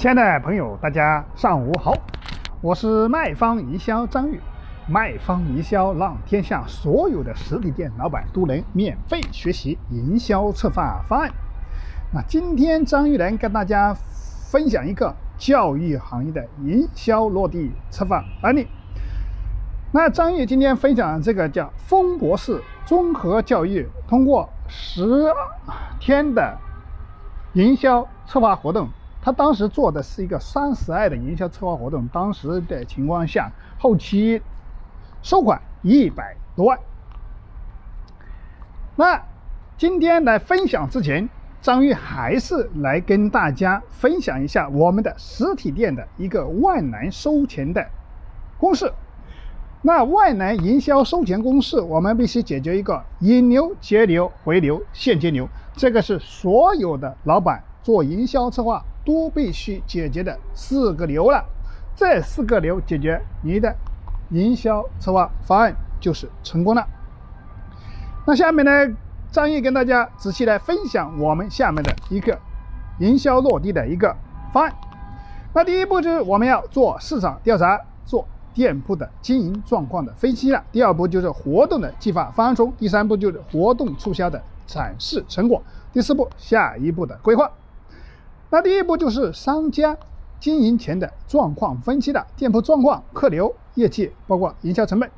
亲爱的朋友，大家上午好，我是卖方营销张玉。卖方营销让天下所有的实体店老板都能免费学习营销策划方案。那今天张玉来跟大家分享一个教育行业的营销落地策划案例。那张玉今天分享这个叫风博士综合教育，通过十天的营销策划活动。他当时做的是一个三十二的营销策划活动，当时的情况下，后期收款一百多万。那今天来分享之前，张玉还是来跟大家分享一下我们的实体店的一个万难收钱的公式。那万难营销收钱公式，我们必须解决一个引流、节流、回流、现金流，这个是所有的老板做营销策划。都必须解决的四个流了，这四个流解决，你的营销策划方案就是成功了。那下面呢，张毅跟大家仔细来分享我们下面的一个营销落地的一个方案。那第一步就是我们要做市场调查，做店铺的经营状况的分析了。第二步就是活动的计划方案中，第三步就是活动促销的展示成果，第四步下一步的规划。那第一步就是商家经营前的状况分析的店铺状况、客流、业绩，包括营销成本。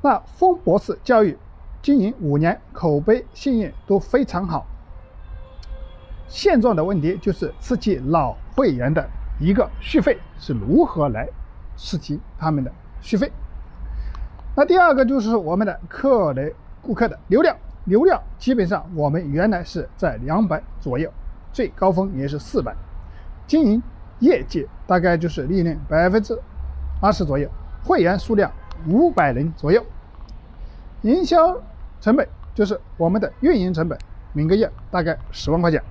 那风博士教育经营五年，口碑信誉都非常好。现状的问题就是刺激老会员的一个续费是如何来刺激他们的续费？那第二个就是我们的客人、顾客的流量，流量基本上我们原来是在两百左右。最高峰也是四百，经营业绩大概就是利润百分之二十左右，会员数量五百人左右，营销成本就是我们的运营成本，每个月大概十万块钱。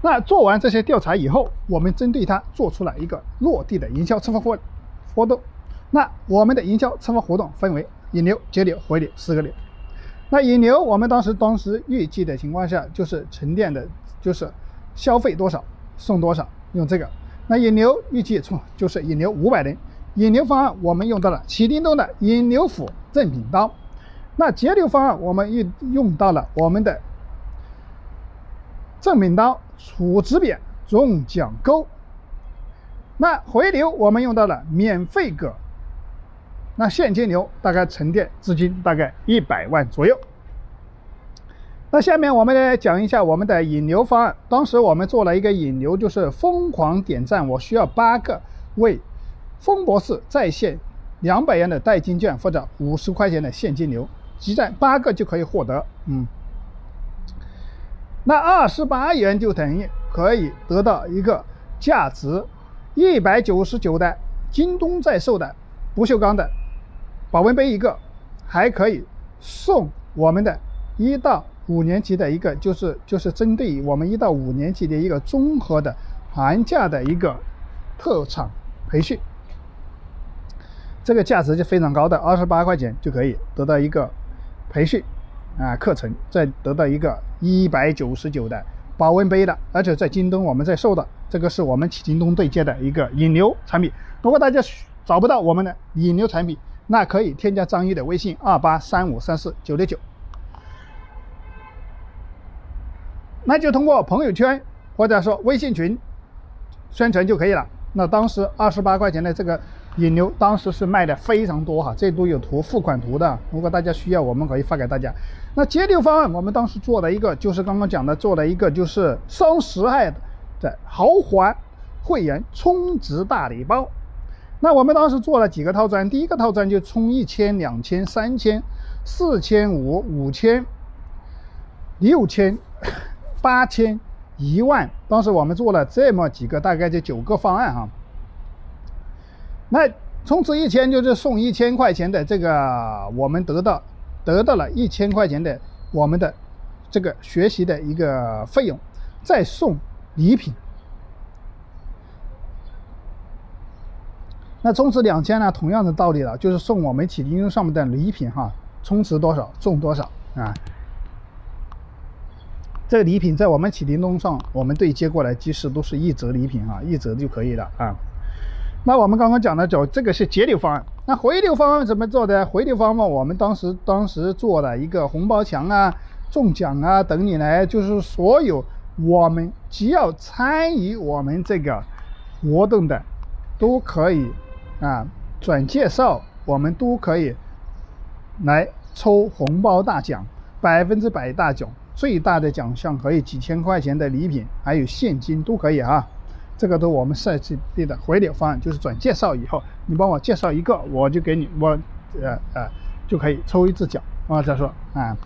那做完这些调查以后，我们针对它做出了一个落地的营销策划活活动。那我们的营销策划活动分为引流、节流、回流四个流。那引流，我们当时当时预计的情况下，就是沉淀的，就是消费多少送多少，用这个。那引流预计从就是引流五百人，引流方案我们用到了启叮咚的引流斧赠品刀。那截流方案我们用用到了我们的赠品刀、储值匾、中奖钩。那回流我们用到了免费葛。那现金流大概沉淀资金大概一百万左右。那下面我们来讲一下我们的引流方案。当时我们做了一个引流，就是疯狂点赞，我需要八个为风博士在线两百元的代金券或者五十块钱的现金流，集赞八个就可以获得。嗯，那二十八元就等于可以得到一个价值一百九十九的京东在售的不锈钢的。保温杯一个，还可以送我们的一到五年级的一个，就是就是针对我们一到五年级的一个综合的寒假的一个特长培训，这个价值就非常高的，二十八块钱就可以得到一个培训啊课程，再得到一个一百九十九的保温杯的，而且在京东我们在售的，这个是我们京东对接的一个引流产品。如果大家找不到我们的引流产品，那可以添加张毅的微信二八三五三四九六九，那就通过朋友圈或者说微信群宣传就可以了。那当时二十八块钱的这个引流，当时是卖的非常多哈，这都有图付款图的。如果大家需要，我们可以发给大家。那节流方案，我们当时做了一个，就是刚刚讲的，做了一个就是双十二的豪华会员充值大礼包。那我们当时做了几个套餐，第一个套餐就充一千、两千、三千、四千五、五千、六千、八千、一万。当时我们做了这么几个，大概就九个方案哈。那充值一千就是送一千块钱的这个，我们得到得到了一千块钱的我们的这个学习的一个费用，再送礼品。那充值两千呢？同样的道理了，就是送我们启叮咚上面的礼品哈，充值多少送多少啊。这个礼品在我们启迪东上，我们对接过来即使都是一折礼品啊，一折就可以了啊。那我们刚刚讲的就这个是节流方案，那回流方案怎么做的？回流方案我们当时当时做了一个红包墙啊、中奖啊等你来，就是所有我们只要参与我们这个活动的，都可以啊转介绍，我们都可以来抽红包大奖，百分之百大奖。最大的奖项可以几千块钱的礼品，还有现金都可以啊。这个都我们设计的回流方案，就是转介绍以后，你帮我介绍一个，我就给你我呃呃就可以抽一次奖啊。再说啊，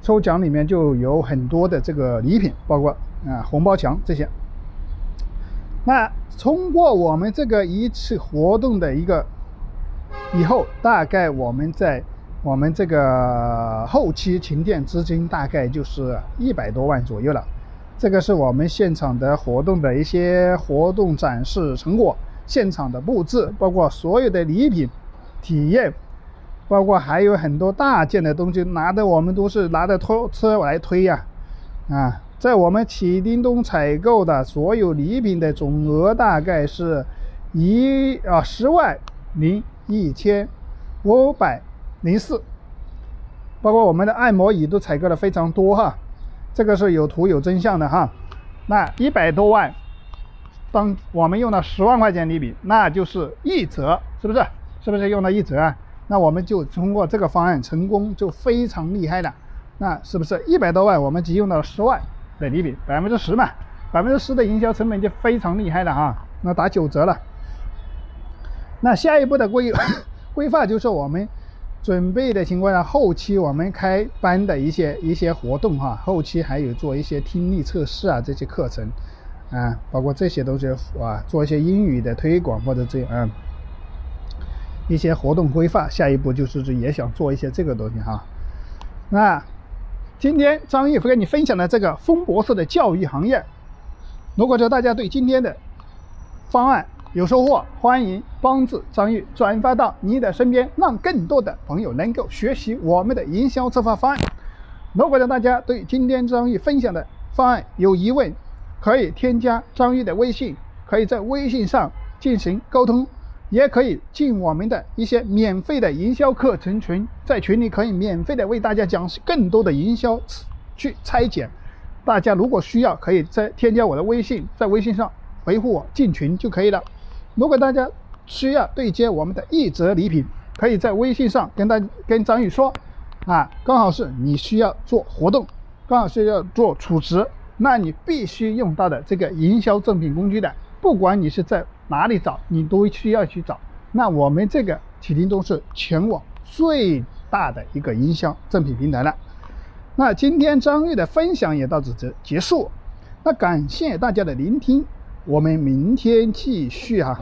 抽奖里面就有很多的这个礼品，包括啊红包墙这些。那通过我们这个一次活动的一个以后，大概我们在。我们这个后期停电资金大概就是一百多万左右了，这个是我们现场的活动的一些活动展示成果，现场的布置，包括所有的礼品体验，包括还有很多大件的东西，拿的我们都是拿着拖车来推呀，啊，在我们启叮咚采购的所有礼品的总额大概是一啊十万零一千五百。零四，包括我们的按摩椅都采购了非常多哈，这个是有图有真相的哈。那一百多万，当我们用了十万块钱礼品，那就是一折，是不是？是不是用了一折啊？那我们就通过这个方案成功就非常厉害了。那是不是一百多万我们只用到了十万的礼品，百分之十嘛？百分之十的营销成本就非常厉害了哈。那打九折了。那下一步的规 规划就是我们。准备的情况下，后期我们开班的一些一些活动哈，后期还有做一些听力测试啊这些课程，啊，包括这些东西啊，做一些英语的推广或者这样一些活动规划。下一步就是也想做一些这个东西哈。那今天张毅跟你分享的这个风博士的教育行业，如果说大家对今天的方案，有收获，欢迎帮助张玉转发到你的身边，让更多的朋友能够学习我们的营销策划方案。如果大家对今天张玉分享的方案有疑问，可以添加张玉的微信，可以在微信上进行沟通，也可以进我们的一些免费的营销课程群，在群里可以免费的为大家讲更多的营销去拆解。大家如果需要，可以在添加我的微信，在微信上回复我进群就可以了。如果大家需要对接我们的一折礼品，可以在微信上跟大跟张宇说，啊，刚好是你需要做活动，刚好是要做储值，那你必须用到的这个营销赠品工具的，不管你是在哪里找，你都需要去找。那我们这个启林中是全网最大的一个营销赠品平台了。那今天张玉的分享也到此结结束，那感谢大家的聆听。我们明天继续哈。